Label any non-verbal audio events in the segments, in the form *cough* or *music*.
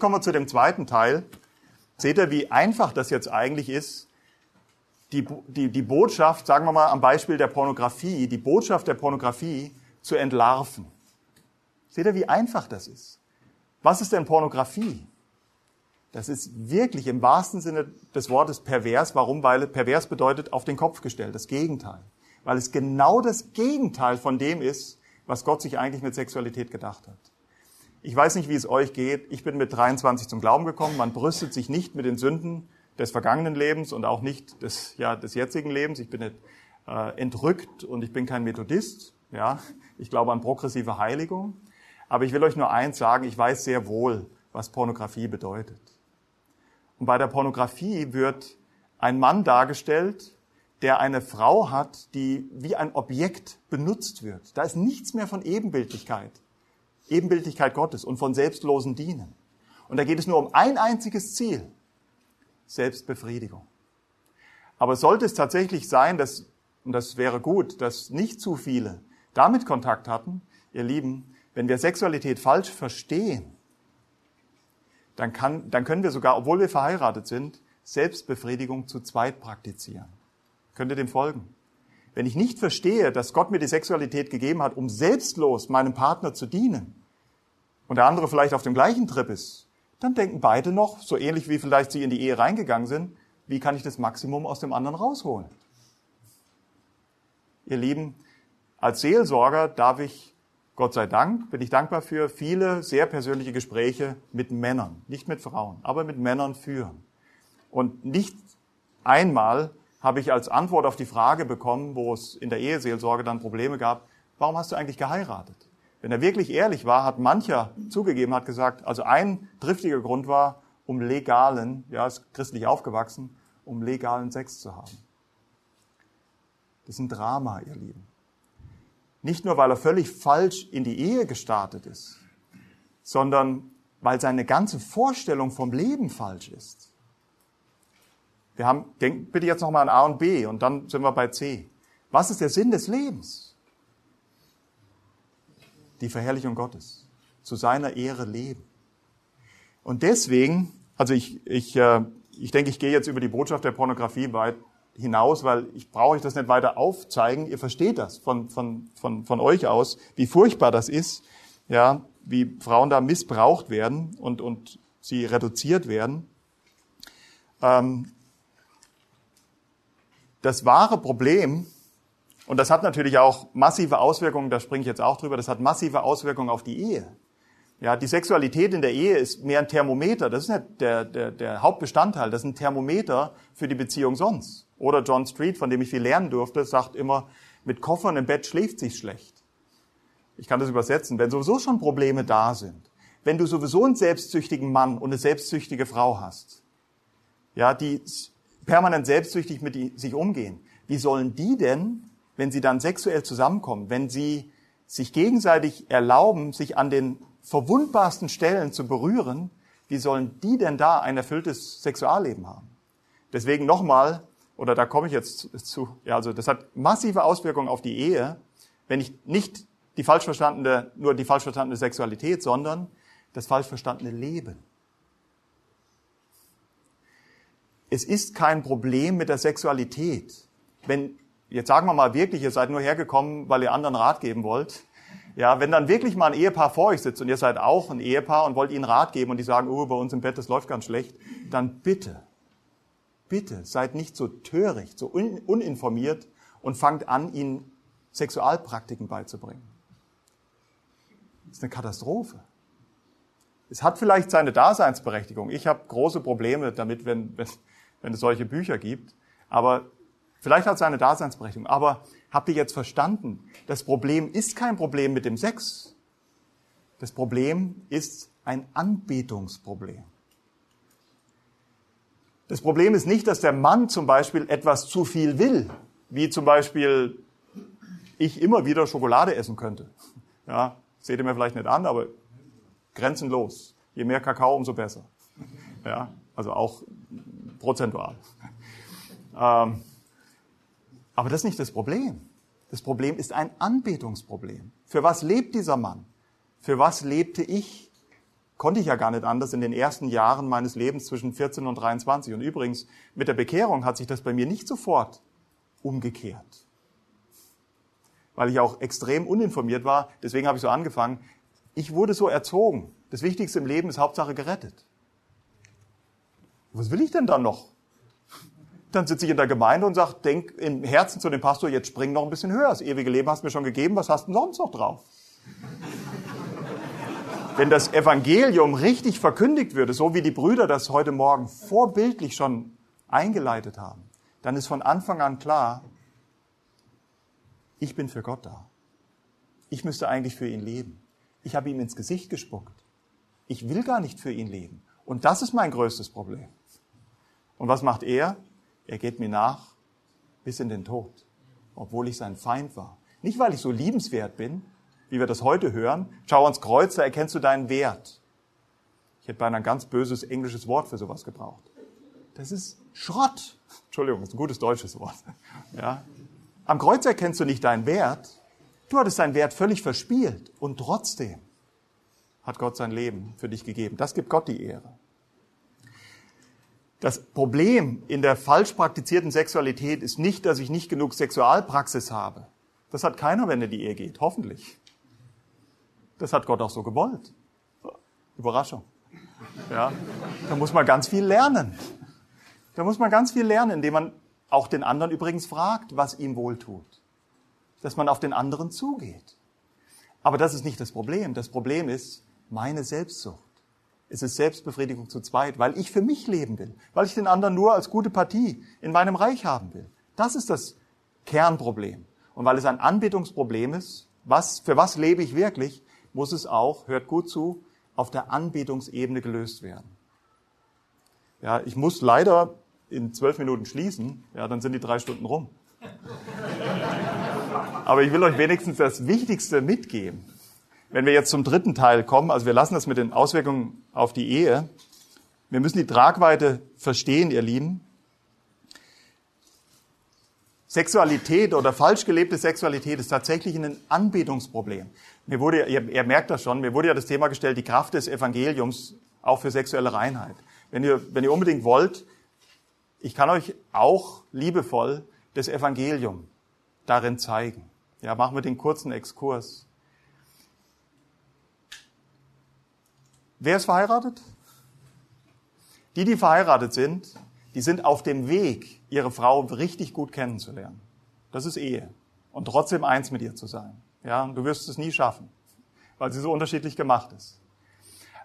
Jetzt kommen wir zu dem zweiten Teil. Seht ihr, wie einfach das jetzt eigentlich ist, die, die, die Botschaft, sagen wir mal am Beispiel der Pornografie, die Botschaft der Pornografie zu entlarven. Seht ihr, wie einfach das ist? Was ist denn Pornografie? Das ist wirklich im wahrsten Sinne des Wortes pervers. Warum? Weil pervers bedeutet auf den Kopf gestellt, das Gegenteil. Weil es genau das Gegenteil von dem ist, was Gott sich eigentlich mit Sexualität gedacht hat. Ich weiß nicht, wie es euch geht. Ich bin mit 23 zum Glauben gekommen. Man brüstet sich nicht mit den Sünden des vergangenen Lebens und auch nicht des, ja, des jetzigen Lebens. Ich bin nicht äh, entrückt und ich bin kein Methodist. Ja, ich glaube an progressive Heiligung. Aber ich will euch nur eins sagen. Ich weiß sehr wohl, was Pornografie bedeutet. Und bei der Pornografie wird ein Mann dargestellt, der eine Frau hat, die wie ein Objekt benutzt wird. Da ist nichts mehr von Ebenbildlichkeit. Ebenbildlichkeit Gottes und von selbstlosen Dienen. Und da geht es nur um ein einziges Ziel. Selbstbefriedigung. Aber sollte es tatsächlich sein, dass, und das wäre gut, dass nicht zu viele damit Kontakt hatten, ihr Lieben, wenn wir Sexualität falsch verstehen, dann, kann, dann können wir sogar, obwohl wir verheiratet sind, Selbstbefriedigung zu zweit praktizieren. Könnt ihr dem folgen? Wenn ich nicht verstehe, dass Gott mir die Sexualität gegeben hat, um selbstlos meinem Partner zu dienen, und der andere vielleicht auf dem gleichen Trip ist, dann denken beide noch, so ähnlich wie vielleicht sie in die Ehe reingegangen sind, wie kann ich das Maximum aus dem anderen rausholen? Ihr Lieben, als Seelsorger darf ich, Gott sei Dank, bin ich dankbar für viele sehr persönliche Gespräche mit Männern, nicht mit Frauen, aber mit Männern führen. Und nicht einmal habe ich als Antwort auf die Frage bekommen, wo es in der Eheseelsorge dann Probleme gab, warum hast du eigentlich geheiratet? Wenn er wirklich ehrlich war, hat mancher zugegeben, hat gesagt, also ein triftiger Grund war, um legalen, ja, ist christlich aufgewachsen, um legalen Sex zu haben. Das ist ein Drama, ihr Lieben. Nicht nur, weil er völlig falsch in die Ehe gestartet ist, sondern weil seine ganze Vorstellung vom Leben falsch ist. Wir haben, denkt bitte jetzt nochmal an A und B und dann sind wir bei C. Was ist der Sinn des Lebens? Die Verherrlichung Gottes, zu seiner Ehre leben. Und deswegen, also ich, ich, äh, ich denke, ich gehe jetzt über die Botschaft der Pornografie weit hinaus, weil ich brauche euch das nicht weiter aufzeigen. Ihr versteht das von, von, von, von euch aus, wie furchtbar das ist, ja, wie Frauen da missbraucht werden und, und sie reduziert werden. Ähm, das wahre Problem und das hat natürlich auch massive Auswirkungen, da springe ich jetzt auch drüber, das hat massive Auswirkungen auf die Ehe. Ja, die Sexualität in der Ehe ist mehr ein Thermometer, das ist nicht der, der, der Hauptbestandteil, das ist ein Thermometer für die Beziehung sonst. Oder John Street, von dem ich viel lernen durfte, sagt immer, mit Koffern im Bett schläft sich schlecht. Ich kann das übersetzen. Wenn sowieso schon Probleme da sind, wenn du sowieso einen selbstsüchtigen Mann und eine selbstsüchtige Frau hast, ja, die permanent selbstsüchtig mit sich umgehen, wie sollen die denn wenn sie dann sexuell zusammenkommen, wenn sie sich gegenseitig erlauben, sich an den verwundbarsten Stellen zu berühren, wie sollen die denn da ein erfülltes Sexualleben haben? Deswegen nochmal, oder da komme ich jetzt zu, ja, also das hat massive Auswirkungen auf die Ehe, wenn ich nicht die falsch verstandene, nur die falsch verstandene Sexualität, sondern das falsch verstandene Leben. Es ist kein Problem mit der Sexualität, wenn jetzt sagen wir mal wirklich, ihr seid nur hergekommen, weil ihr anderen Rat geben wollt. Ja, wenn dann wirklich mal ein Ehepaar vor euch sitzt und ihr seid auch ein Ehepaar und wollt ihnen Rat geben und die sagen, oh, bei uns im Bett, das läuft ganz schlecht, dann bitte, bitte seid nicht so töricht, so uninformiert und fangt an, ihnen Sexualpraktiken beizubringen. Das ist eine Katastrophe. Es hat vielleicht seine Daseinsberechtigung. Ich habe große Probleme damit, wenn, wenn, wenn es solche Bücher gibt. Aber vielleicht hat es seine Daseinsberechtigung. Aber habt ihr jetzt verstanden? Das Problem ist kein Problem mit dem Sex. Das Problem ist ein Anbetungsproblem. Das Problem ist nicht, dass der Mann zum Beispiel etwas zu viel will, wie zum Beispiel ich immer wieder Schokolade essen könnte. Ja, seht ihr mir vielleicht nicht an, aber grenzenlos. Je mehr Kakao, umso besser. Ja, also auch prozentual. Ähm, aber das ist nicht das Problem. Das Problem ist ein Anbetungsproblem. Für was lebt dieser Mann? Für was lebte ich? Konnte ich ja gar nicht anders in den ersten Jahren meines Lebens zwischen 14 und 23. Und übrigens, mit der Bekehrung hat sich das bei mir nicht sofort umgekehrt. Weil ich auch extrem uninformiert war. Deswegen habe ich so angefangen. Ich wurde so erzogen. Das Wichtigste im Leben ist Hauptsache gerettet. Was will ich denn dann noch? Dann sitze ich in der Gemeinde und sage, denk im Herzen zu dem Pastor, jetzt spring noch ein bisschen höher. Das ewige Leben hast du mir schon gegeben, was hast du sonst noch drauf? Wenn das Evangelium richtig verkündigt würde, so wie die Brüder das heute Morgen vorbildlich schon eingeleitet haben, dann ist von Anfang an klar, ich bin für Gott da. Ich müsste eigentlich für ihn leben. Ich habe ihm ins Gesicht gespuckt. Ich will gar nicht für ihn leben. Und das ist mein größtes Problem. Und was macht er? Er geht mir nach bis in den Tod, obwohl ich sein Feind war. Nicht, weil ich so liebenswert bin, wie wir das heute hören. Schau ans Kreuz, da erkennst du deinen Wert. Ich hätte beinahe ein ganz böses englisches Wort für sowas gebraucht. Das ist Schrott. Entschuldigung, das ist ein gutes deutsches Wort. Ja. Am Kreuz erkennst du nicht deinen Wert. Du hattest deinen Wert völlig verspielt. Und trotzdem hat Gott sein Leben für dich gegeben. Das gibt Gott die Ehre. Das Problem in der falsch praktizierten Sexualität ist nicht, dass ich nicht genug Sexualpraxis habe. Das hat keiner, wenn er die Ehe geht, hoffentlich. Das hat Gott auch so gewollt. Überraschung. Ja, da muss man ganz viel lernen. Da muss man ganz viel lernen, indem man auch den anderen übrigens fragt, was ihm wohltut. Dass man auf den anderen zugeht. Aber das ist nicht das Problem. Das Problem ist, meine Selbstsucht. Es ist Selbstbefriedigung zu zweit, weil ich für mich leben will, weil ich den anderen nur als gute Partie in meinem Reich haben will. Das ist das Kernproblem. Und weil es ein Anbetungsproblem ist, was, für was lebe ich wirklich, muss es auch, hört gut zu, auf der Anbetungsebene gelöst werden. Ja, ich muss leider in zwölf Minuten schließen, ja, dann sind die drei Stunden rum. *laughs* Aber ich will euch wenigstens das Wichtigste mitgeben. Wenn wir jetzt zum dritten Teil kommen, also wir lassen das mit den Auswirkungen auf die Ehe. Wir müssen die Tragweite verstehen, ihr Lieben. Sexualität oder falsch gelebte Sexualität ist tatsächlich ein Anbetungsproblem. Mir wurde, ihr, ihr merkt das schon, mir wurde ja das Thema gestellt, die Kraft des Evangeliums auch für sexuelle Reinheit. Wenn ihr, wenn ihr unbedingt wollt, ich kann euch auch liebevoll das Evangelium darin zeigen. Ja, machen wir den kurzen Exkurs. Wer ist verheiratet? Die, die verheiratet sind, die sind auf dem Weg, ihre Frau richtig gut kennenzulernen. Das ist Ehe. Und trotzdem eins mit ihr zu sein. Ja, du wirst es nie schaffen, weil sie so unterschiedlich gemacht ist.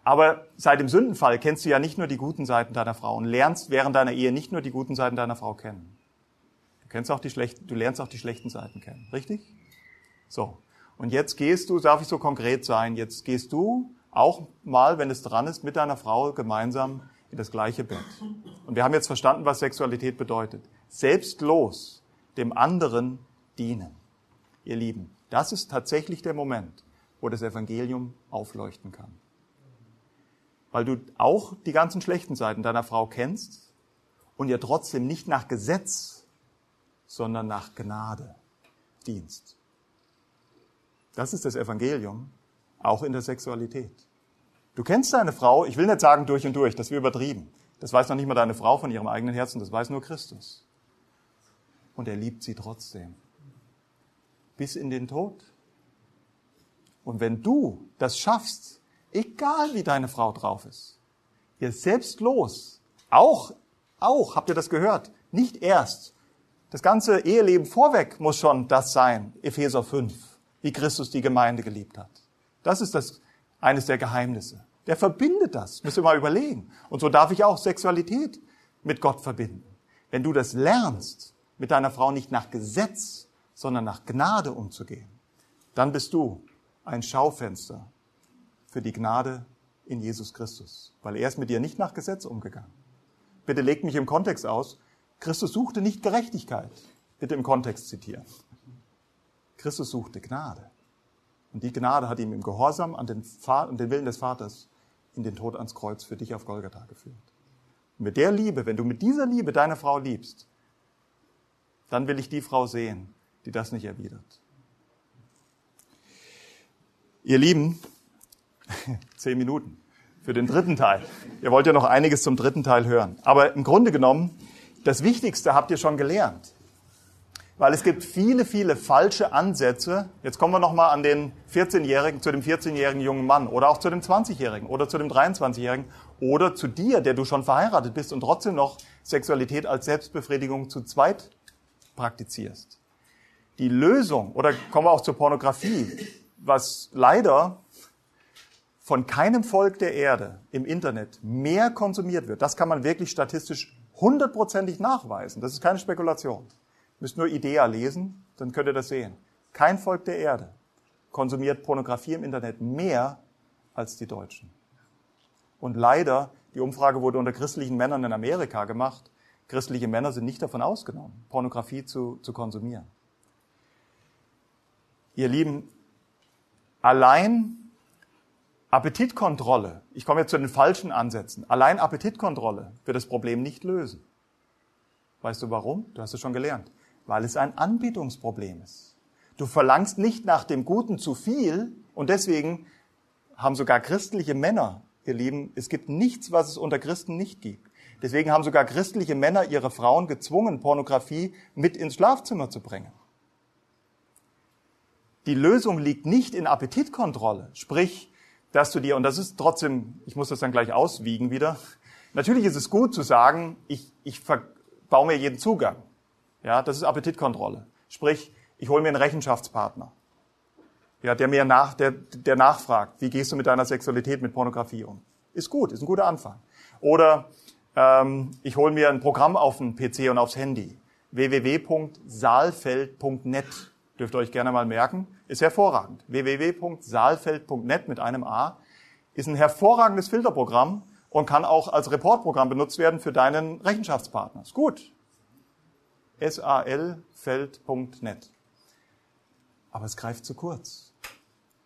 Aber seit dem Sündenfall kennst du ja nicht nur die guten Seiten deiner Frau und lernst während deiner Ehe nicht nur die guten Seiten deiner Frau kennen. Du kennst auch die schlechten, du lernst auch die schlechten Seiten kennen. Richtig? So. Und jetzt gehst du, darf ich so konkret sein, jetzt gehst du auch mal, wenn es dran ist, mit deiner Frau gemeinsam in das gleiche Bett. Und wir haben jetzt verstanden, was Sexualität bedeutet. Selbstlos dem anderen dienen. Ihr Lieben, das ist tatsächlich der Moment, wo das Evangelium aufleuchten kann. Weil du auch die ganzen schlechten Seiten deiner Frau kennst und ihr trotzdem nicht nach Gesetz, sondern nach Gnade dienst. Das ist das Evangelium, auch in der Sexualität. Du kennst deine Frau, ich will nicht sagen durch und durch, das wäre übertrieben. Das weiß noch nicht mal deine Frau von ihrem eigenen Herzen, das weiß nur Christus. Und er liebt sie trotzdem. Bis in den Tod. Und wenn du das schaffst, egal wie deine Frau drauf ist, ihr selbstlos, auch auch, habt ihr das gehört? Nicht erst. Das ganze Eheleben vorweg muss schon das sein, Epheser 5, wie Christus die Gemeinde geliebt hat. Das ist das, eines der Geheimnisse. Der verbindet das, müsst ihr mal überlegen. Und so darf ich auch Sexualität mit Gott verbinden. Wenn du das lernst, mit deiner Frau nicht nach Gesetz, sondern nach Gnade umzugehen, dann bist du ein Schaufenster für die Gnade in Jesus Christus, weil er ist mit dir nicht nach Gesetz umgegangen. Bitte legt mich im Kontext aus. Christus suchte nicht Gerechtigkeit. Bitte im Kontext zitieren. Christus suchte Gnade. Und die Gnade hat ihm im Gehorsam an den, an den Willen des Vaters in den Tod ans Kreuz für dich auf Golgatha geführt. Und mit der Liebe, wenn du mit dieser Liebe deine Frau liebst, dann will ich die Frau sehen, die das nicht erwidert. Ihr Lieben, *laughs* zehn Minuten für den dritten Teil. Ihr wollt ja noch einiges zum dritten Teil hören. Aber im Grunde genommen, das Wichtigste habt ihr schon gelernt. Weil es gibt viele, viele falsche Ansätze. Jetzt kommen wir nochmal an den 14-Jährigen, zu dem 14-jährigen jungen Mann oder auch zu dem 20-Jährigen oder zu dem 23-Jährigen oder zu dir, der du schon verheiratet bist und trotzdem noch Sexualität als Selbstbefriedigung zu zweit praktizierst. Die Lösung, oder kommen wir auch zur Pornografie, was leider von keinem Volk der Erde im Internet mehr konsumiert wird, das kann man wirklich statistisch hundertprozentig nachweisen. Das ist keine Spekulation. Müsst nur IDEA lesen, dann könnt ihr das sehen. Kein Volk der Erde konsumiert Pornografie im Internet mehr als die Deutschen. Und leider, die Umfrage wurde unter christlichen Männern in Amerika gemacht, christliche Männer sind nicht davon ausgenommen, Pornografie zu, zu konsumieren. Ihr Lieben, allein Appetitkontrolle, ich komme jetzt zu den falschen Ansätzen, allein Appetitkontrolle wird das Problem nicht lösen. Weißt du warum? Du hast es schon gelernt. Weil es ein Anbietungsproblem ist. Du verlangst nicht nach dem Guten zu viel und deswegen haben sogar christliche Männer, ihr Lieben, es gibt nichts, was es unter Christen nicht gibt. Deswegen haben sogar christliche Männer ihre Frauen gezwungen, Pornografie mit ins Schlafzimmer zu bringen. Die Lösung liegt nicht in Appetitkontrolle, sprich, dass du dir, und das ist trotzdem, ich muss das dann gleich auswiegen wieder, natürlich ist es gut zu sagen, ich, ich baue mir jeden Zugang. Ja, das ist Appetitkontrolle. Sprich, ich hole mir einen Rechenschaftspartner, ja, der mir nach, der, der nachfragt, wie gehst du mit deiner Sexualität, mit Pornografie um? Ist gut, ist ein guter Anfang. Oder ähm, ich hole mir ein Programm auf den PC und aufs Handy. www.saalfeld.net dürft ihr euch gerne mal merken, ist hervorragend. www.saalfeld.net mit einem A ist ein hervorragendes Filterprogramm und kann auch als Reportprogramm benutzt werden für deinen Rechenschaftspartner. Ist gut. salfeld.net. Aber es greift zu kurz.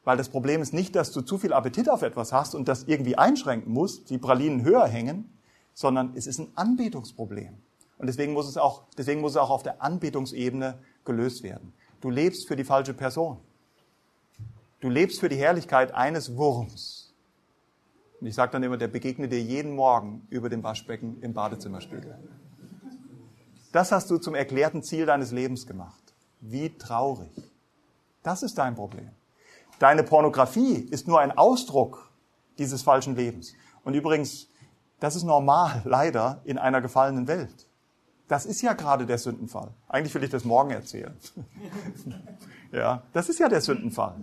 Weil das Problem ist nicht, dass du zu viel Appetit auf etwas hast und das irgendwie einschränken musst, die Pralinen höher hängen, sondern es ist ein Anbetungsproblem. Und deswegen muss es auch, deswegen muss es auch auf der Anbetungsebene gelöst werden. Du lebst für die falsche Person. Du lebst für die Herrlichkeit eines Wurms. Und ich sage dann immer, der begegnet dir jeden Morgen über dem Waschbecken im Badezimmerspiegel. Das hast du zum erklärten Ziel deines Lebens gemacht. Wie traurig. Das ist dein Problem. Deine Pornografie ist nur ein Ausdruck dieses falschen Lebens. Und übrigens, das ist normal, *laughs* leider, in einer gefallenen Welt. Das ist ja gerade der Sündenfall. Eigentlich will ich das morgen erzählen. *laughs* ja, das ist ja der Sündenfall.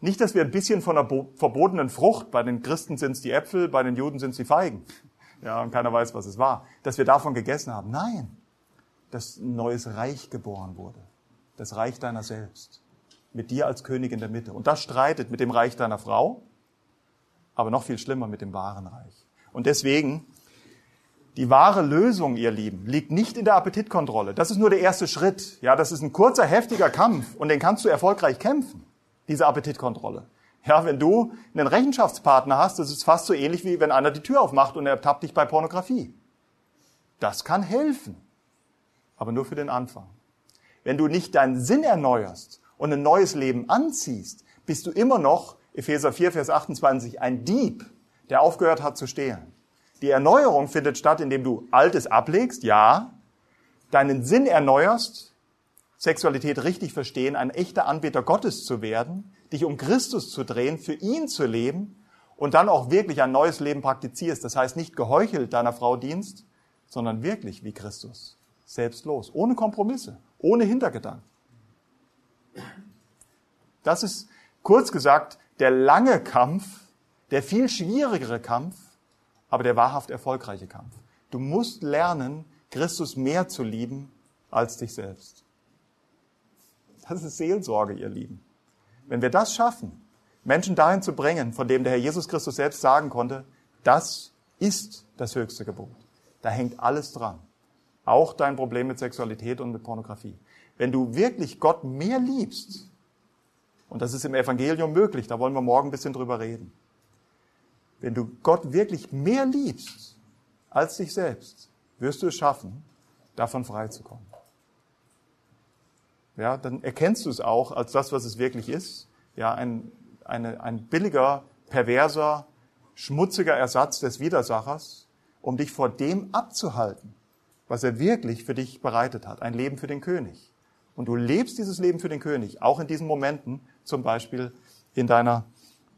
Nicht, dass wir ein bisschen von einer verbotenen Frucht, bei den Christen sind es die Äpfel, bei den Juden sind es die Feigen. Ja, und keiner weiß, was es war. Dass wir davon gegessen haben. Nein, dass ein neues Reich geboren wurde. Das Reich deiner selbst. Mit dir als König in der Mitte. Und das streitet mit dem Reich deiner Frau, aber noch viel schlimmer mit dem wahren Reich. Und deswegen die wahre Lösung, ihr Lieben, liegt nicht in der Appetitkontrolle. Das ist nur der erste Schritt. Ja, das ist ein kurzer, heftiger Kampf und den kannst du erfolgreich kämpfen, diese Appetitkontrolle. Ja, wenn du einen Rechenschaftspartner hast, das ist fast so ähnlich wie wenn einer die Tür aufmacht und er ertappt dich bei Pornografie. Das kann helfen, aber nur für den Anfang. Wenn du nicht deinen Sinn erneuerst und ein neues Leben anziehst, bist du immer noch, Epheser 4, Vers 28, ein Dieb, der aufgehört hat zu stehlen. Die Erneuerung findet statt, indem du Altes ablegst, ja, deinen Sinn erneuerst, Sexualität richtig verstehen, ein echter Anbeter Gottes zu werden, dich um Christus zu drehen, für ihn zu leben und dann auch wirklich ein neues Leben praktizierst. Das heißt nicht geheuchelt deiner Frau dienst, sondern wirklich wie Christus, selbstlos, ohne Kompromisse, ohne Hintergedanken. Das ist kurz gesagt der lange Kampf, der viel schwierigere Kampf, aber der wahrhaft erfolgreiche Kampf. Du musst lernen, Christus mehr zu lieben als dich selbst. Das ist Seelsorge, ihr Lieben. Wenn wir das schaffen, Menschen dahin zu bringen, von dem der Herr Jesus Christus selbst sagen konnte, das ist das höchste Gebot. Da hängt alles dran. Auch dein Problem mit Sexualität und mit Pornografie. Wenn du wirklich Gott mehr liebst, und das ist im Evangelium möglich, da wollen wir morgen ein bisschen drüber reden. Wenn du Gott wirklich mehr liebst als dich selbst, wirst du es schaffen, davon freizukommen. Ja, dann erkennst du es auch als das, was es wirklich ist. Ja, ein, eine, ein billiger, perverser, schmutziger Ersatz des Widersachers, um dich vor dem abzuhalten, was er wirklich für dich bereitet hat. Ein Leben für den König. Und du lebst dieses Leben für den König, auch in diesen Momenten, zum Beispiel in deiner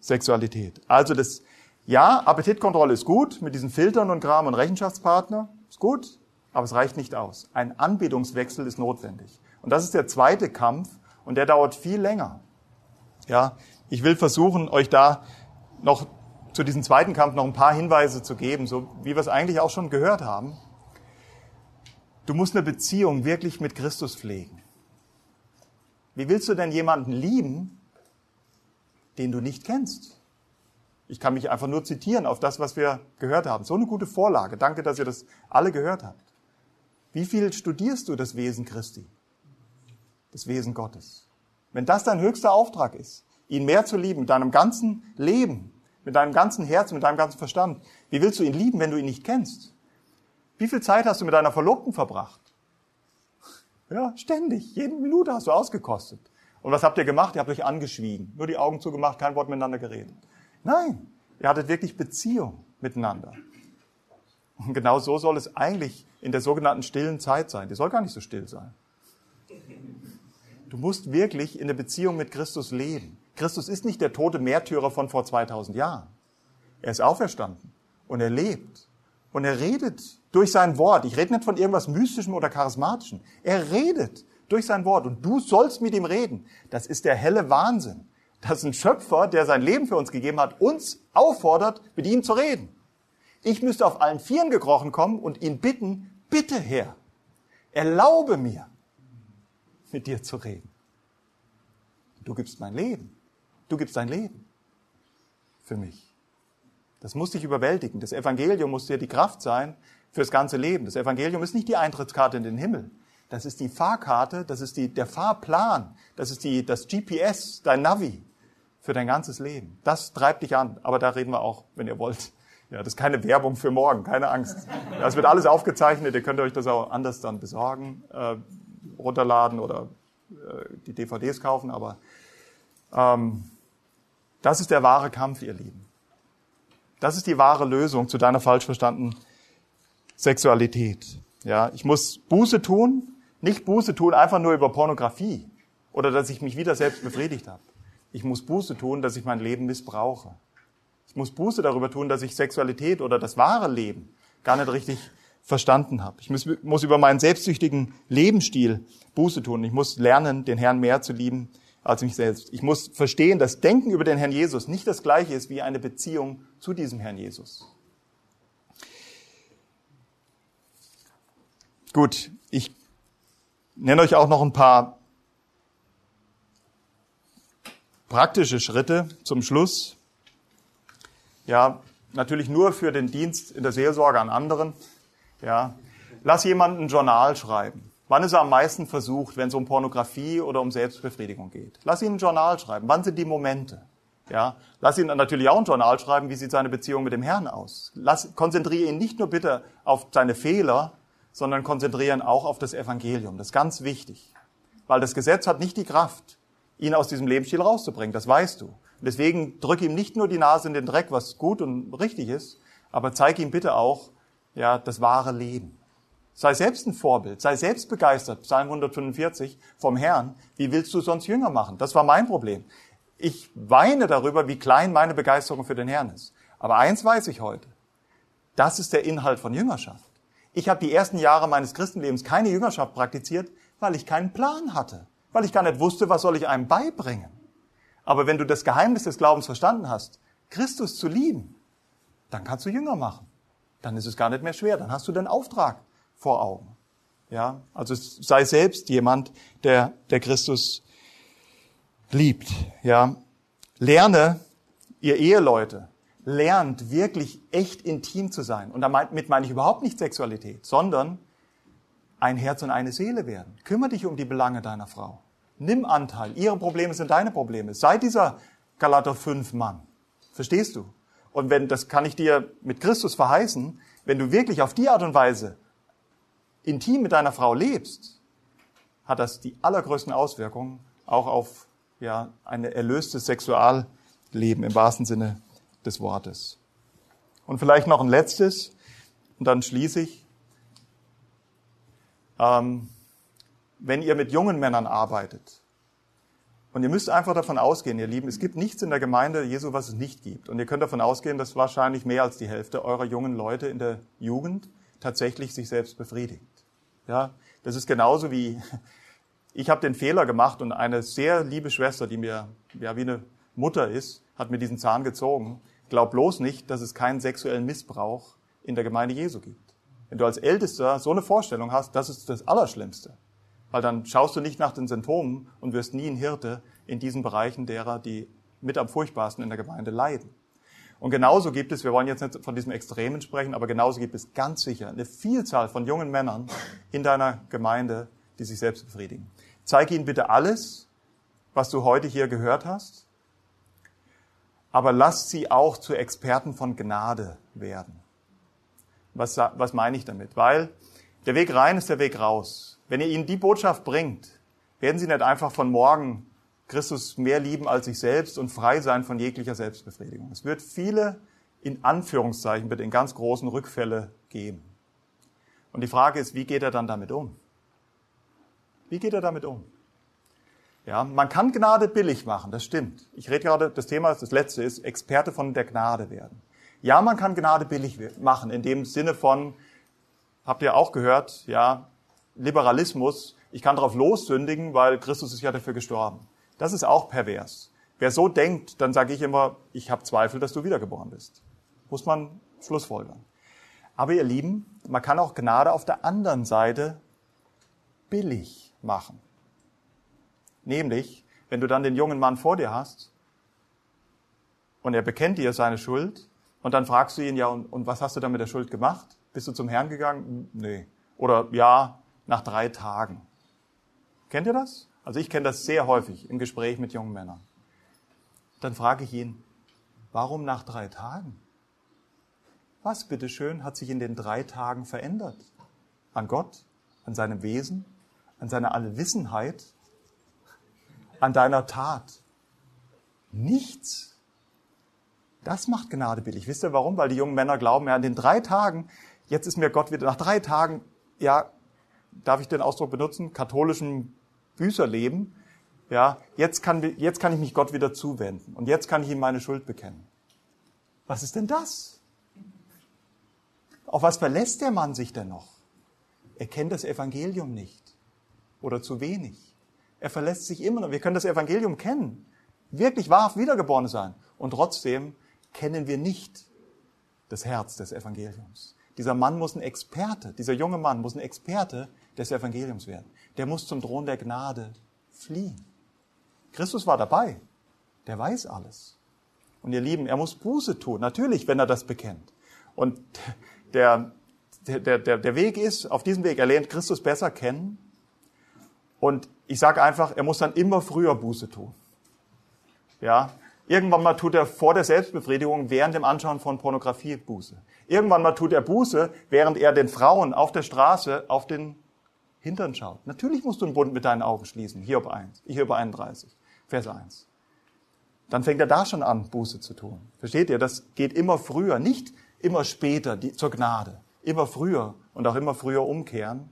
Sexualität. Also das, ja, Appetitkontrolle ist gut, mit diesen Filtern und Kram und Rechenschaftspartner, ist gut, aber es reicht nicht aus. Ein Anbetungswechsel ist notwendig. Und das ist der zweite Kampf und der dauert viel länger. Ja, ich will versuchen, euch da noch zu diesem zweiten Kampf noch ein paar Hinweise zu geben, so wie wir es eigentlich auch schon gehört haben. Du musst eine Beziehung wirklich mit Christus pflegen. Wie willst du denn jemanden lieben, den du nicht kennst? Ich kann mich einfach nur zitieren auf das, was wir gehört haben. So eine gute Vorlage. Danke, dass ihr das alle gehört habt. Wie viel studierst du das Wesen Christi? Das Wesen Gottes? Wenn das dein höchster Auftrag ist, ihn mehr zu lieben mit deinem ganzen Leben, mit deinem ganzen Herzen, mit deinem ganzen Verstand, wie willst du ihn lieben, wenn du ihn nicht kennst? Wie viel Zeit hast du mit deiner Verlobten verbracht? Ja, ständig. Jede Minute hast du ausgekostet. Und was habt ihr gemacht? Ihr habt euch angeschwiegen. Nur die Augen zugemacht, kein Wort miteinander geredet. Nein, ihr hattet wirklich Beziehung miteinander. Und genau so soll es eigentlich in der sogenannten stillen Zeit sein. Die soll gar nicht so still sein. Du musst wirklich in der Beziehung mit Christus leben. Christus ist nicht der tote Märtyrer von vor 2000 Jahren. Er ist auferstanden und er lebt und er redet durch sein Wort. Ich rede nicht von irgendwas Mystischem oder Charismatischem. Er redet durch sein Wort und du sollst mit ihm reden. Das ist der helle Wahnsinn. Das ist ein Schöpfer, der sein Leben für uns gegeben hat, uns auffordert, mit ihm zu reden. Ich müsste auf allen Vieren gekrochen kommen und ihn bitten, bitte Herr, erlaube mir, mit dir zu reden. Du gibst mein Leben. Du gibst dein Leben für mich. Das muss dich überwältigen. Das Evangelium muss dir die Kraft sein, fürs ganze Leben. Das Evangelium ist nicht die Eintrittskarte in den Himmel. Das ist die Fahrkarte, das ist die, der Fahrplan, das ist die, das GPS, dein Navi für dein ganzes Leben. Das treibt dich an. Aber da reden wir auch, wenn ihr wollt. Ja, das ist keine Werbung für morgen, keine Angst. Das wird alles aufgezeichnet. Ihr könnt euch das auch anders dann besorgen, äh, runterladen oder äh, die DVDs kaufen. Aber ähm, das ist der wahre Kampf, ihr Lieben. Das ist die wahre Lösung zu deiner falsch verstandenen Sexualität. Ja, ich muss Buße tun, nicht Buße tun einfach nur über Pornografie oder dass ich mich wieder selbst befriedigt habe. Ich muss Buße tun, dass ich mein Leben missbrauche. Ich muss Buße darüber tun, dass ich Sexualität oder das wahre Leben gar nicht richtig verstanden habe. Ich muss, muss über meinen selbstsüchtigen Lebensstil Buße tun. Ich muss lernen, den Herrn mehr zu lieben als mich selbst. Ich muss verstehen, dass Denken über den Herrn Jesus nicht das gleiche ist wie eine Beziehung zu diesem Herrn Jesus. Gut, ich nenne euch auch noch ein paar praktische Schritte zum Schluss. Ja, natürlich nur für den Dienst in der Seelsorge an anderen. Ja, lass jemanden ein Journal schreiben. Wann ist er am meisten versucht, wenn es um Pornografie oder um Selbstbefriedigung geht? Lass ihn ein Journal schreiben. Wann sind die Momente? Ja, lass ihn natürlich auch ein Journal schreiben, wie sieht seine Beziehung mit dem Herrn aus. Lass, konzentriere ihn nicht nur bitte auf seine Fehler, sondern konzentrieren auch auf das Evangelium. Das ist ganz wichtig. Weil das Gesetz hat nicht die Kraft, ihn aus diesem Lebensstil rauszubringen. Das weißt du. deswegen drücke ihm nicht nur die Nase in den Dreck, was gut und richtig ist, aber zeige ihm bitte auch, ja, das wahre Leben. Sei selbst ein Vorbild, sei selbst begeistert, Psalm 145 vom Herrn. Wie willst du sonst Jünger machen? Das war mein Problem. Ich weine darüber, wie klein meine Begeisterung für den Herrn ist. Aber eins weiß ich heute. Das ist der Inhalt von Jüngerschaft. Ich habe die ersten Jahre meines Christenlebens keine Jüngerschaft praktiziert, weil ich keinen Plan hatte, weil ich gar nicht wusste, was soll ich einem beibringen. Aber wenn du das Geheimnis des Glaubens verstanden hast, Christus zu lieben, dann kannst du Jünger machen. Dann ist es gar nicht mehr schwer. Dann hast du den Auftrag vor Augen. Ja, also sei selbst jemand, der, der Christus liebt. Ja, lerne, ihr Eheleute, lernt wirklich echt intim zu sein. Und damit meine ich überhaupt nicht Sexualität, sondern ein Herz und eine Seele werden. Kümmere dich um die Belange deiner Frau. Nimm Anteil. Ihre Probleme sind deine Probleme. Sei dieser Galater 5 Mann. Verstehst du? Und wenn, das kann ich dir mit Christus verheißen, wenn du wirklich auf die Art und Weise intim mit deiner Frau lebst, hat das die allergrößten Auswirkungen auch auf ja, ein erlöstes Sexualleben im wahrsten Sinne des Wortes. Und vielleicht noch ein letztes, und dann schließe ich. Ähm, wenn ihr mit jungen Männern arbeitet, und ihr müsst einfach davon ausgehen, ihr Lieben, es gibt nichts in der Gemeinde Jesu, was es nicht gibt. Und ihr könnt davon ausgehen, dass wahrscheinlich mehr als die Hälfte eurer jungen Leute in der Jugend tatsächlich sich selbst befriedigt. Ja, das ist genauso wie ich habe den Fehler gemacht und eine sehr liebe Schwester, die mir ja wie eine Mutter ist, hat mir diesen Zahn gezogen. Glaub bloß nicht, dass es keinen sexuellen Missbrauch in der Gemeinde Jesu gibt. Wenn du als Ältester so eine Vorstellung hast, das ist das Allerschlimmste. Weil dann schaust du nicht nach den Symptomen und wirst nie ein Hirte in diesen Bereichen derer, die mit am furchtbarsten in der Gemeinde leiden. Und genauso gibt es, wir wollen jetzt nicht von diesem Extremen sprechen, aber genauso gibt es ganz sicher eine Vielzahl von jungen Männern in deiner Gemeinde, die sich selbst befriedigen. Zeig ihnen bitte alles, was du heute hier gehört hast, aber lass sie auch zu Experten von Gnade werden. Was, was meine ich damit? Weil der Weg rein ist der Weg raus. Wenn ihr ihnen die Botschaft bringt, werden sie nicht einfach von morgen Christus mehr lieben als sich selbst und frei sein von jeglicher Selbstbefriedigung. Es wird viele, in Anführungszeichen, bitte in ganz großen Rückfälle geben. Und die Frage ist, wie geht er dann damit um? Wie geht er damit um? Ja, man kann Gnade billig machen, das stimmt. Ich rede gerade, das Thema, das letzte ist, Experte von der Gnade werden. Ja, man kann Gnade billig machen, in dem Sinne von, habt ihr auch gehört, ja, Liberalismus, ich kann darauf lossündigen, weil Christus ist ja dafür gestorben. Das ist auch pervers. Wer so denkt, dann sage ich immer, ich habe Zweifel, dass du wiedergeboren bist. Muss man schlussfolgern. Aber ihr Lieben, man kann auch Gnade auf der anderen Seite billig machen. Nämlich, wenn du dann den jungen Mann vor dir hast und er bekennt dir seine Schuld und dann fragst du ihn, ja, und, und was hast du dann mit der Schuld gemacht? Bist du zum Herrn gegangen? Nee. Oder ja, nach drei Tagen. Kennt ihr das? Also ich kenne das sehr häufig im Gespräch mit jungen Männern. Dann frage ich ihn, warum nach drei Tagen? Was, bitteschön, hat sich in den drei Tagen verändert? An Gott, an seinem Wesen, an seiner Allwissenheit, an deiner Tat? Nichts. Das macht Gnade billig. Wisst ihr warum? Weil die jungen Männer glauben, ja, in den drei Tagen, jetzt ist mir Gott wieder, nach drei Tagen, ja, darf ich den Ausdruck benutzen, katholischen Büßerleben, ja, jetzt kann, jetzt kann ich mich Gott wieder zuwenden und jetzt kann ich ihm meine Schuld bekennen. Was ist denn das? Auf was verlässt der Mann sich denn noch? Er kennt das Evangelium nicht oder zu wenig. Er verlässt sich immer noch. Wir können das Evangelium kennen, wirklich wahrhaft wiedergeboren sein und trotzdem kennen wir nicht das Herz des Evangeliums. Dieser Mann muss ein Experte, dieser junge Mann muss ein Experte des Evangeliums werden. Der muss zum Thron der Gnade fliehen. Christus war dabei. Der weiß alles. Und ihr Lieben, er muss Buße tun. Natürlich, wenn er das bekennt. Und der, der, der, der Weg ist, auf diesem Weg, er lernt Christus besser kennen. Und ich sage einfach, er muss dann immer früher Buße tun. Ja, Irgendwann mal tut er vor der Selbstbefriedigung während dem Anschauen von Pornografie Buße. Irgendwann mal tut er Buße, während er den Frauen auf der Straße auf den Hintern schaut. Natürlich musst du einen Bund mit deinen Augen schließen. Hiob 1, Hiob 31, Vers 1. Dann fängt er da schon an, Buße zu tun. Versteht ihr? Das geht immer früher, nicht immer später die, zur Gnade. Immer früher und auch immer früher umkehren.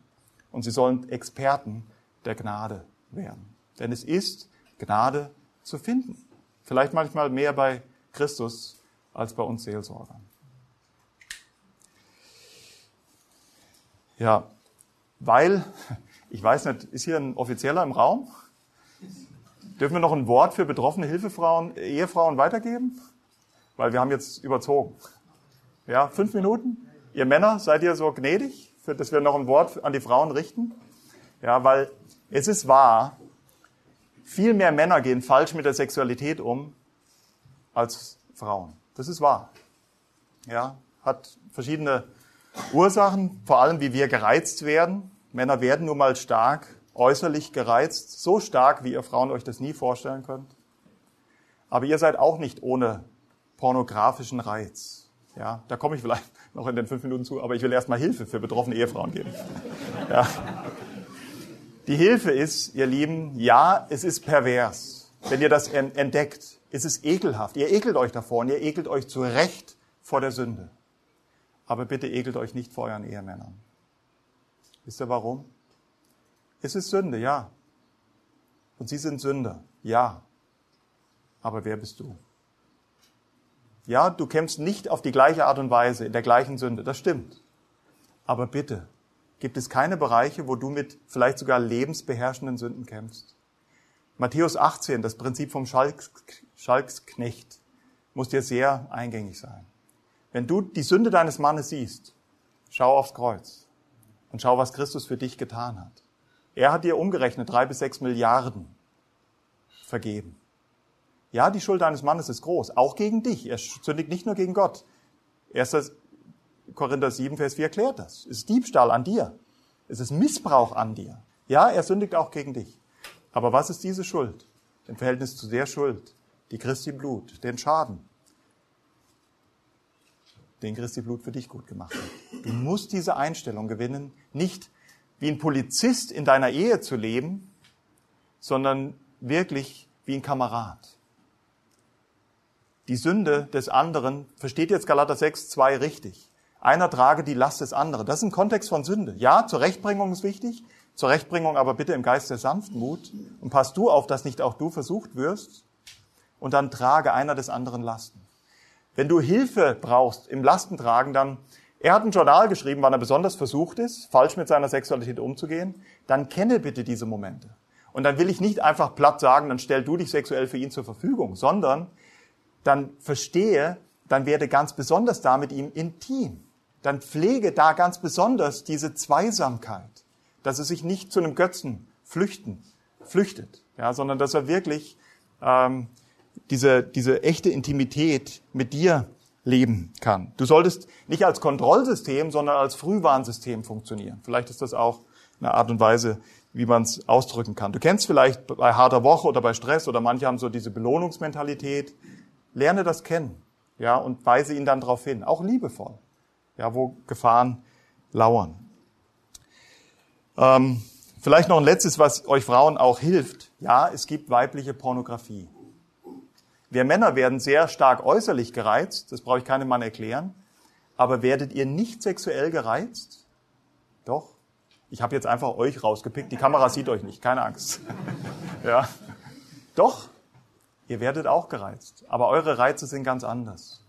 Und sie sollen Experten der Gnade werden. Denn es ist Gnade zu finden. Vielleicht manchmal mehr bei Christus als bei uns Seelsorgern. Ja, weil, ich weiß nicht, ist hier ein Offizieller im Raum? Dürfen wir noch ein Wort für betroffene Hilfefrauen, Ehefrauen weitergeben? Weil wir haben jetzt überzogen. Ja, fünf Minuten? Ihr Männer, seid ihr so gnädig, dass wir noch ein Wort an die Frauen richten? Ja, weil es ist wahr, viel mehr Männer gehen falsch mit der Sexualität um als Frauen. Das ist wahr. Ja, hat verschiedene Ursachen, vor allem wie wir gereizt werden. Männer werden nun mal stark äußerlich gereizt, so stark, wie ihr Frauen euch das nie vorstellen könnt. Aber ihr seid auch nicht ohne pornografischen Reiz. Ja, da komme ich vielleicht *laughs* noch in den fünf Minuten zu, aber ich will erstmal Hilfe für betroffene Ehefrauen geben. Ja. Die Hilfe ist, ihr Lieben, ja, es ist pervers. Wenn ihr das entdeckt, ist es ekelhaft. Ihr ekelt euch davor und ihr ekelt euch zu Recht vor der Sünde. Aber bitte ekelt euch nicht vor euren Ehemännern. Wisst ihr warum? Es ist Sünde, ja. Und sie sind Sünder, ja. Aber wer bist du? Ja, du kämpfst nicht auf die gleiche Art und Weise in der gleichen Sünde, das stimmt. Aber bitte, gibt es keine Bereiche, wo du mit vielleicht sogar lebensbeherrschenden Sünden kämpfst? Matthäus 18, das Prinzip vom Schalks, Schalksknecht, muss dir sehr eingängig sein. Wenn du die Sünde deines Mannes siehst, schau aufs Kreuz und schau, was Christus für dich getan hat. Er hat dir umgerechnet drei bis sechs Milliarden vergeben. Ja, die Schuld deines Mannes ist groß, auch gegen dich. Er sündigt nicht nur gegen Gott. 1. Korinther 7, Vers 4 erklärt das. Es ist Diebstahl an dir. Es ist Missbrauch an dir. Ja, er sündigt auch gegen dich. Aber was ist diese Schuld? Im Verhältnis zu der Schuld, die Christi Blut, den Schaden, den Christi Blut für dich gut gemacht hat. Du musst diese Einstellung gewinnen, nicht wie ein Polizist in deiner Ehe zu leben, sondern wirklich wie ein Kamerad. Die Sünde des anderen, versteht jetzt Galater 6, 2 richtig. Einer trage die Last des anderen. Das ist ein Kontext von Sünde. Ja, zur Rechtbringung ist wichtig, zur Rechtbringung aber bitte im Geist der Sanftmut und pass du auf, dass nicht auch du versucht wirst und dann trage einer des anderen Lasten. Wenn du Hilfe brauchst im Lastentragen, dann er hat ein Journal geschrieben, wann er besonders versucht ist, falsch mit seiner Sexualität umzugehen. Dann kenne bitte diese Momente. Und dann will ich nicht einfach platt sagen, dann stell du dich sexuell für ihn zur Verfügung, sondern dann verstehe, dann werde ganz besonders da mit ihm intim. Dann pflege da ganz besonders diese Zweisamkeit, dass er sich nicht zu einem Götzen flüchten, flüchtet, ja, sondern dass er wirklich ähm, diese, diese echte Intimität mit dir leben kann. Du solltest nicht als Kontrollsystem, sondern als Frühwarnsystem funktionieren. Vielleicht ist das auch eine Art und Weise, wie man es ausdrücken kann. Du kennst vielleicht bei harter Woche oder bei Stress oder manche haben so diese Belohnungsmentalität. Lerne das kennen, ja, und weise ihn dann darauf hin, auch liebevoll, ja, wo Gefahren lauern. Ähm, vielleicht noch ein letztes, was euch Frauen auch hilft. Ja, es gibt weibliche Pornografie. Wir Männer werden sehr stark äußerlich gereizt, das brauche ich keinem Mann erklären. Aber werdet ihr nicht sexuell gereizt? Doch. Ich habe jetzt einfach euch rausgepickt. Die Kamera sieht euch nicht, keine Angst. *laughs* ja. Doch. Ihr werdet auch gereizt. Aber eure Reize sind ganz anders.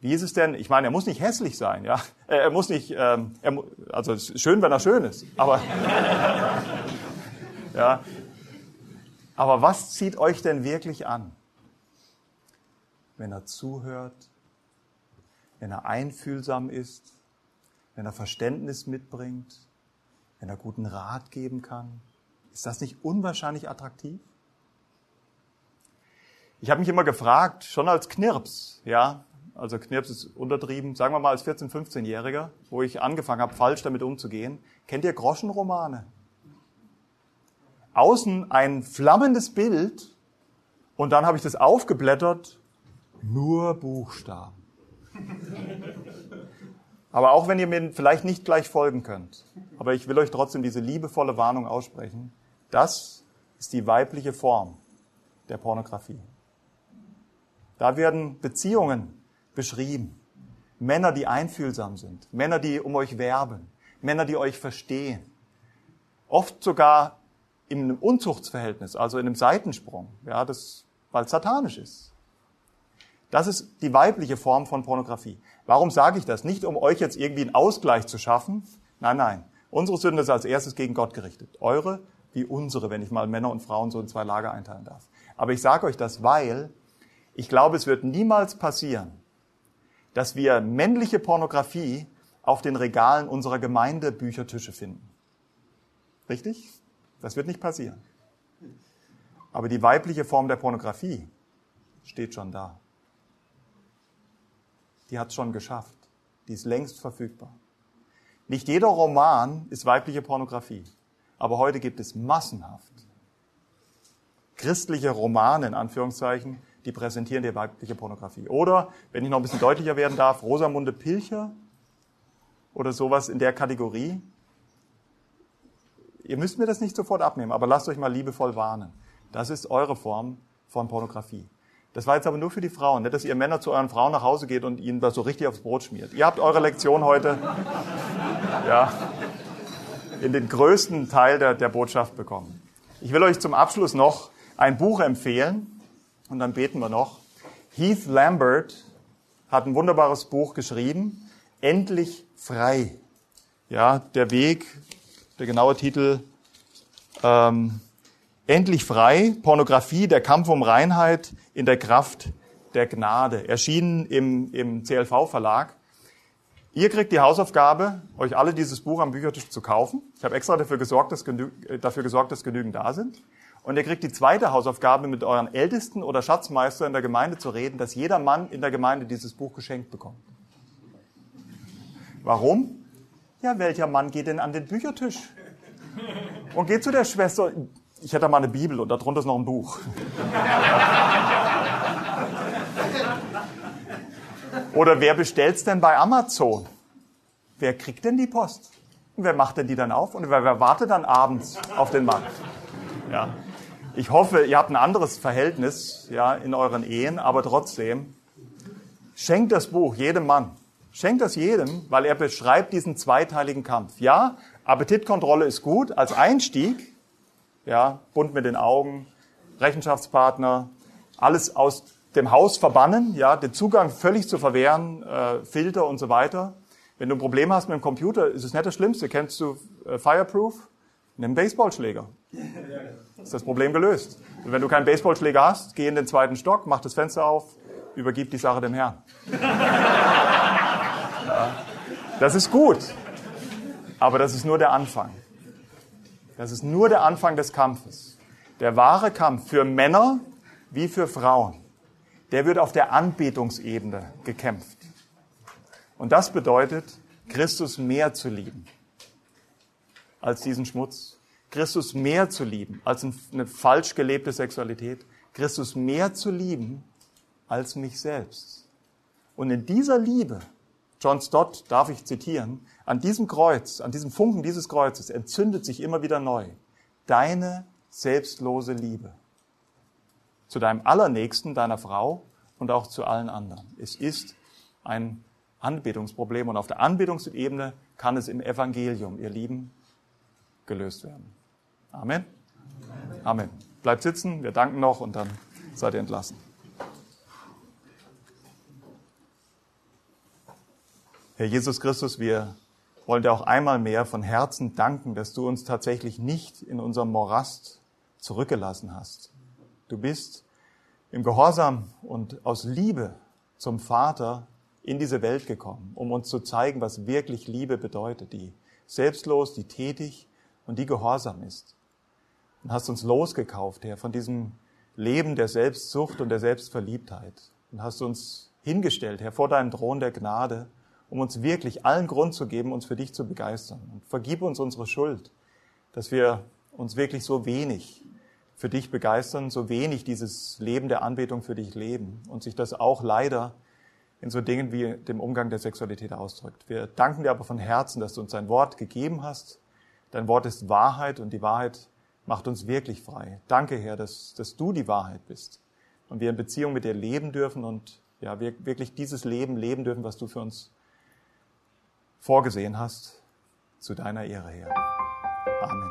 Wie ist es denn? Ich meine, er muss nicht hässlich sein, ja. Er muss nicht, ähm, er, also schön, wenn er schön ist. Aber *laughs* ja. Aber was zieht euch denn wirklich an? wenn er zuhört, wenn er einfühlsam ist, wenn er Verständnis mitbringt, wenn er guten Rat geben kann. Ist das nicht unwahrscheinlich attraktiv? Ich habe mich immer gefragt, schon als Knirps, ja, also Knirps ist untertrieben, sagen wir mal als 14-, 15-Jähriger, wo ich angefangen habe, falsch damit umzugehen. Kennt ihr Groschenromane? Außen ein flammendes Bild und dann habe ich das aufgeblättert nur Buchstaben. *laughs* Aber auch wenn ihr mir vielleicht nicht gleich folgen könnt, aber ich will euch trotzdem diese liebevolle Warnung aussprechen, das ist die weibliche Form der Pornografie. Da werden Beziehungen beschrieben. Männer, die einfühlsam sind, Männer, die um euch werben, Männer, die euch verstehen. Oft sogar in einem Unzuchtsverhältnis, also in einem Seitensprung, ja, das, weil es satanisch ist. Das ist die weibliche Form von Pornografie. Warum sage ich das? Nicht, um euch jetzt irgendwie einen Ausgleich zu schaffen. Nein, nein. Unsere Sünde ist als erstes gegen Gott gerichtet. Eure wie unsere, wenn ich mal Männer und Frauen so in zwei Lager einteilen darf. Aber ich sage euch das, weil ich glaube, es wird niemals passieren, dass wir männliche Pornografie auf den Regalen unserer Gemeindebüchertische finden. Richtig? Das wird nicht passieren. Aber die weibliche Form der Pornografie steht schon da. Die hat es schon geschafft. Die ist längst verfügbar. Nicht jeder Roman ist weibliche Pornografie. Aber heute gibt es massenhaft christliche Romane, in Anführungszeichen, die präsentieren die weibliche Pornografie. Oder, wenn ich noch ein bisschen deutlicher werden darf, Rosamunde Pilcher oder sowas in der Kategorie. Ihr müsst mir das nicht sofort abnehmen, aber lasst euch mal liebevoll warnen. Das ist eure Form von Pornografie. Das war jetzt aber nur für die Frauen, nicht, dass ihr Männer zu euren Frauen nach Hause geht und ihnen das so richtig aufs Brot schmiert. Ihr habt eure Lektion heute. *laughs* Ja in den größten Teil der, der Botschaft bekommen. Ich will euch zum Abschluss noch ein Buch empfehlen und dann beten wir noch. Heath Lambert hat ein wunderbares Buch geschrieben, Endlich frei. Ja, der Weg, der genaue Titel, ähm, Endlich frei, Pornografie, der Kampf um Reinheit in der Kraft der Gnade. Erschienen im, im CLV-Verlag. Ihr kriegt die Hausaufgabe, euch alle dieses Buch am Büchertisch zu kaufen. Ich habe extra dafür gesorgt, dass äh, dafür gesorgt, dass genügend da sind. Und ihr kriegt die zweite Hausaufgabe, mit euren Ältesten oder Schatzmeister in der Gemeinde zu reden, dass jeder Mann in der Gemeinde dieses Buch geschenkt bekommt. Warum? Ja, welcher Mann geht denn an den Büchertisch? Und geht zu der Schwester, ich hätte mal eine Bibel und darunter ist noch ein Buch. Oder wer bestellt's denn bei Amazon? Wer kriegt denn die Post? Und wer macht denn die dann auf? Und wer, wer wartet dann abends auf den Mann? Ja. Ich hoffe, ihr habt ein anderes Verhältnis ja, in euren Ehen, aber trotzdem, schenkt das Buch jedem Mann. Schenkt das jedem, weil er beschreibt diesen zweiteiligen Kampf. Ja, Appetitkontrolle ist gut als Einstieg. Ja, bunt mit den Augen, Rechenschaftspartner, alles aus dem Haus verbannen, ja, den Zugang völlig zu verwehren, äh, Filter und so weiter. Wenn du ein Problem hast mit dem Computer, ist es nicht das Schlimmste. Kennst du äh, Fireproof? Nimm einen Baseballschläger. Ist das Problem gelöst. Und wenn du keinen Baseballschläger hast, geh in den zweiten Stock, mach das Fenster auf, übergib die Sache dem Herrn. Das ist gut. Aber das ist nur der Anfang. Das ist nur der Anfang des Kampfes. Der wahre Kampf für Männer wie für Frauen der wird auf der Anbetungsebene gekämpft. Und das bedeutet, Christus mehr zu lieben als diesen Schmutz, Christus mehr zu lieben als eine falsch gelebte Sexualität, Christus mehr zu lieben als mich selbst. Und in dieser Liebe, John Stott darf ich zitieren, an diesem Kreuz, an diesem Funken dieses Kreuzes entzündet sich immer wieder neu deine selbstlose Liebe zu deinem Allernächsten, deiner Frau und auch zu allen anderen. Es ist ein Anbetungsproblem und auf der Anbetungsebene kann es im Evangelium, ihr Lieben, gelöst werden. Amen. Amen. Bleibt sitzen, wir danken noch und dann seid ihr entlassen. Herr Jesus Christus, wir wollen dir auch einmal mehr von Herzen danken, dass du uns tatsächlich nicht in unserem Morast zurückgelassen hast. Du bist im Gehorsam und aus Liebe zum Vater in diese Welt gekommen, um uns zu zeigen, was wirklich Liebe bedeutet, die selbstlos, die tätig und die gehorsam ist. Und hast uns losgekauft, Herr, von diesem Leben der Selbstsucht und der Selbstverliebtheit. Und hast uns hingestellt, Herr, vor deinen Thron der Gnade, um uns wirklich allen Grund zu geben, uns für dich zu begeistern. Und vergib uns unsere Schuld, dass wir uns wirklich so wenig für dich begeistern, so wenig dieses Leben der Anbetung für dich leben und sich das auch leider in so Dingen wie dem Umgang der Sexualität ausdrückt. Wir danken dir aber von Herzen, dass du uns dein Wort gegeben hast. Dein Wort ist Wahrheit und die Wahrheit macht uns wirklich frei. Danke, Herr, dass, dass du die Wahrheit bist und wir in Beziehung mit dir leben dürfen und ja, wir wirklich dieses Leben leben dürfen, was du für uns vorgesehen hast, zu deiner Ehre, Herr. Amen.